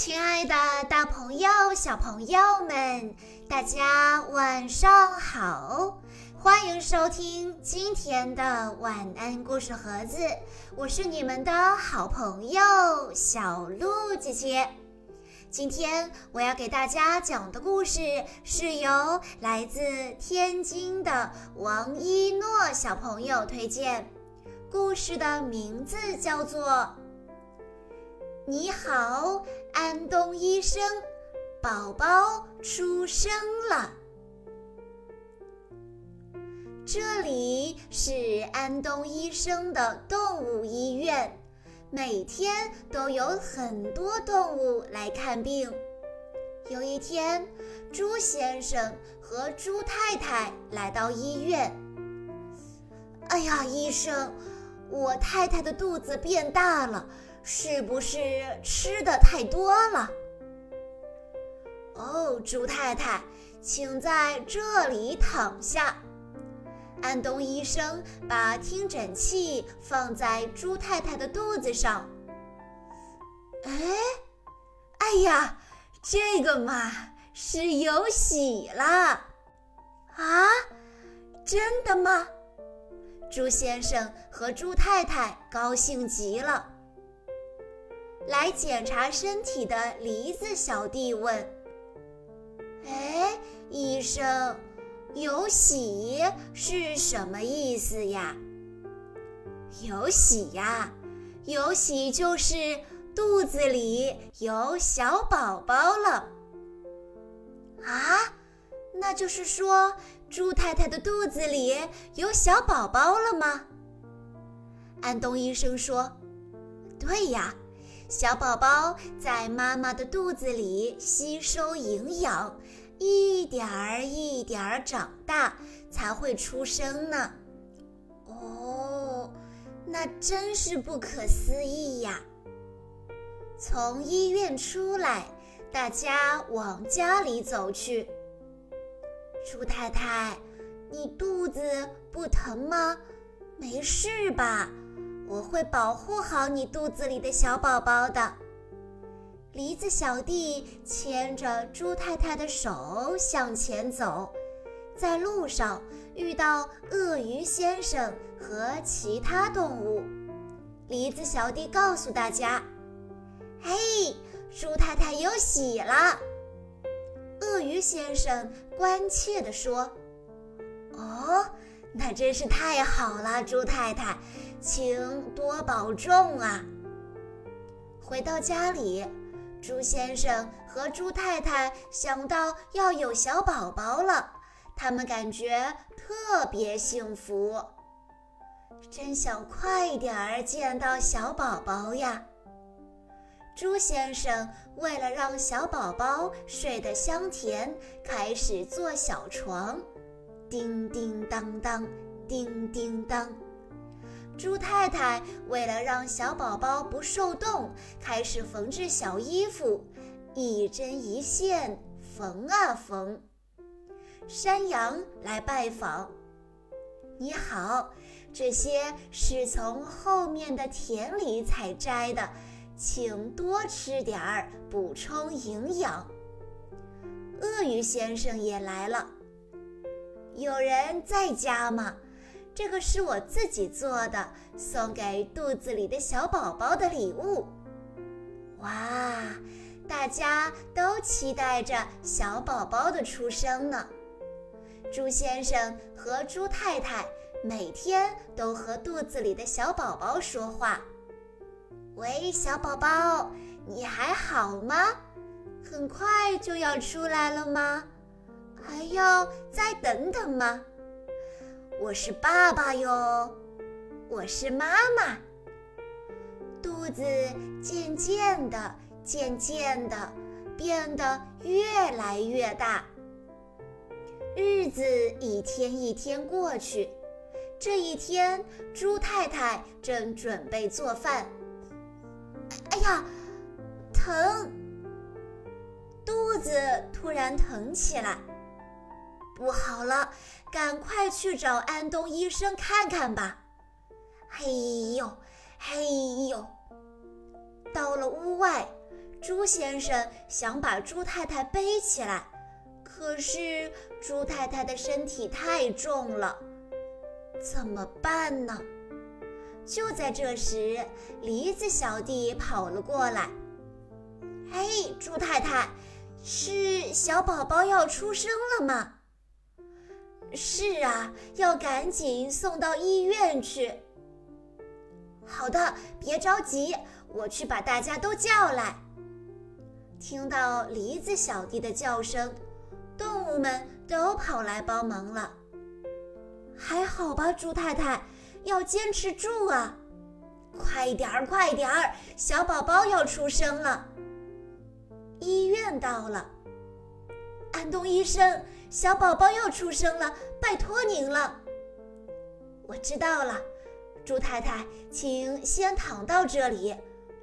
亲爱的，大朋友、小朋友们，大家晚上好！欢迎收听今天的晚安故事盒子，我是你们的好朋友小鹿姐姐。今天我要给大家讲的故事是由来自天津的王一诺小朋友推荐，故事的名字叫做。你好，安东医生，宝宝出生了。这里是安东医生的动物医院，每天都有很多动物来看病。有一天，猪先生和猪太太来到医院。哎呀，医生，我太太的肚子变大了。是不是吃的太多了？哦，猪太太，请在这里躺下。安东医生把听诊器放在猪太太的肚子上。哎，哎呀，这个嘛是有喜了！啊，真的吗？猪先生和猪太太高兴极了。来检查身体的梨子小弟问：“哎，医生，有喜是什么意思呀？”“有喜呀，有喜就是肚子里有小宝宝了。”“啊，那就是说猪太太的肚子里有小宝宝了吗？”安东医生说：“对呀。”小宝宝在妈妈的肚子里吸收营养，一点儿一点儿长大，才会出生呢。哦，那真是不可思议呀！从医院出来，大家往家里走去。猪太太，你肚子不疼吗？没事吧？我会保护好你肚子里的小宝宝的。梨子小弟牵着猪太太的手向前走，在路上遇到鳄鱼先生和其他动物。梨子小弟告诉大家：“嘿，猪太太有喜了。”鳄鱼先生关切地说：“哦。”那真是太好了，猪太太，请多保重啊！回到家里，猪先生和猪太太想到要有小宝宝了，他们感觉特别幸福，真想快点儿见到小宝宝呀！猪先生为了让小宝宝睡得香甜，开始做小床。叮叮当当，叮叮当。猪太太为了让小宝宝不受冻，开始缝制小衣服，一针一线缝啊缝。山羊来拜访，你好，这些是从后面的田里采摘的，请多吃点儿，补充营养。鳄鱼先生也来了。有人在家吗？这个是我自己做的，送给肚子里的小宝宝的礼物。哇，大家都期待着小宝宝的出生呢。猪先生和猪太太每天都和肚子里的小宝宝说话。喂，小宝宝，你还好吗？很快就要出来了吗？还要再等等吗？我是爸爸哟，我是妈妈。肚子渐渐的、渐渐的变得越来越大。日子一天一天过去，这一天，猪太太正准备做饭。哎呀，疼！肚子突然疼起来。不好了，赶快去找安东医生看看吧！嘿呦，嘿呦！到了屋外，猪先生想把猪太太背起来，可是猪太太的身体太重了，怎么办呢？就在这时，梨子小弟跑了过来。“嘿，猪太太，是小宝宝要出生了吗？”“是啊，要赶紧送到医院去。”“好的，别着急，我去把大家都叫来。”听到梨子小弟的叫声，动物们都跑来帮忙了。还好吧，猪太太。要坚持住啊！快点儿，快点儿，小宝宝要出生了。医院到了，安东医生，小宝宝要出生了，拜托您了。我知道了，猪太太，请先躺到这里。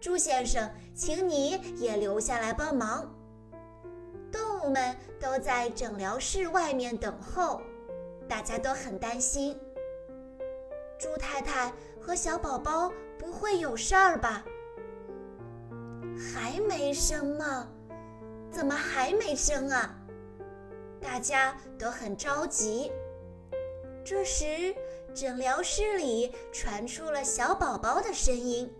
猪先生，请你也留下来帮忙。动物们都在诊疗室外面等候，大家都很担心。猪太太和小宝宝不会有事儿吧？还没生吗？怎么还没生啊？大家都很着急。这时，诊疗室里传出了小宝宝的声音。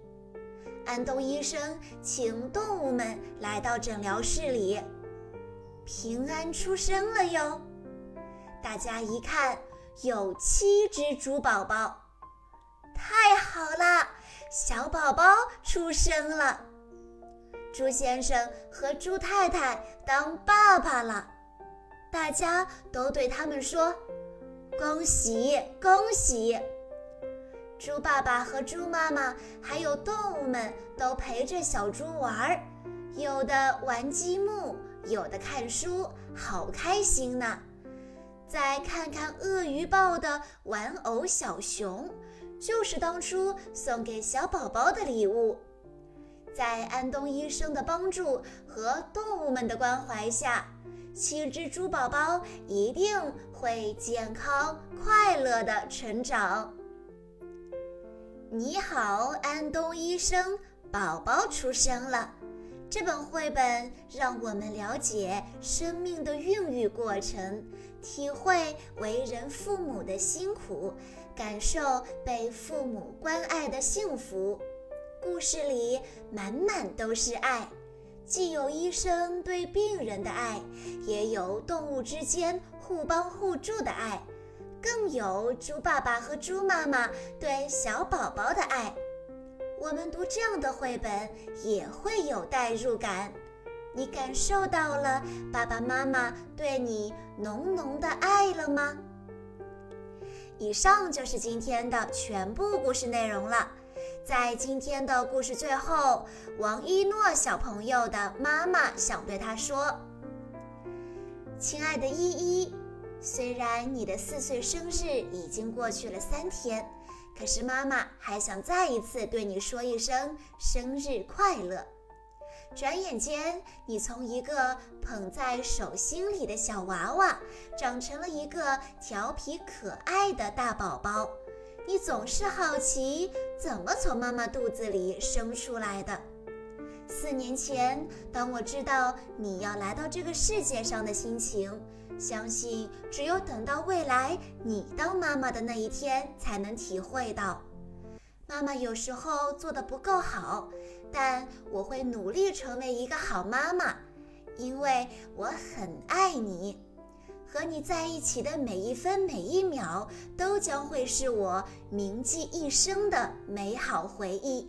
安东医生请动物们来到诊疗室里，平安出生了哟！大家一看，有七只猪宝宝。太好了，小宝宝出生了，猪先生和猪太太当爸爸了，大家都对他们说：“恭喜恭喜！”猪爸爸和猪妈妈还有动物们都陪着小猪玩儿，有的玩积木，有的看书，好开心呢！再看看鳄鱼抱的玩偶小熊。就是当初送给小宝宝的礼物，在安东医生的帮助和动物们的关怀下，七只猪宝宝一定会健康快乐的成长。你好，安东医生，宝宝出生了。这本绘本让我们了解生命的孕育过程，体会为人父母的辛苦。感受被父母关爱的幸福，故事里满满都是爱，既有医生对病人的爱，也有动物之间互帮互助的爱，更有猪爸爸和猪妈妈对小宝宝的爱。我们读这样的绘本也会有代入感，你感受到了爸爸妈妈对你浓浓的爱了吗？以上就是今天的全部故事内容了。在今天的故事最后，王一诺小朋友的妈妈想对他说：“亲爱的依依，虽然你的四岁生日已经过去了三天，可是妈妈还想再一次对你说一声生日快乐。”转眼间，你从一个捧在手心里的小娃娃，长成了一个调皮可爱的大宝宝。你总是好奇，怎么从妈妈肚子里生出来的？四年前，当我知道你要来到这个世界上的心情，相信只有等到未来你当妈妈的那一天，才能体会到。妈妈有时候做的不够好，但我会努力成为一个好妈妈，因为我很爱你。和你在一起的每一分每一秒，都将会是我铭记一生的美好回忆。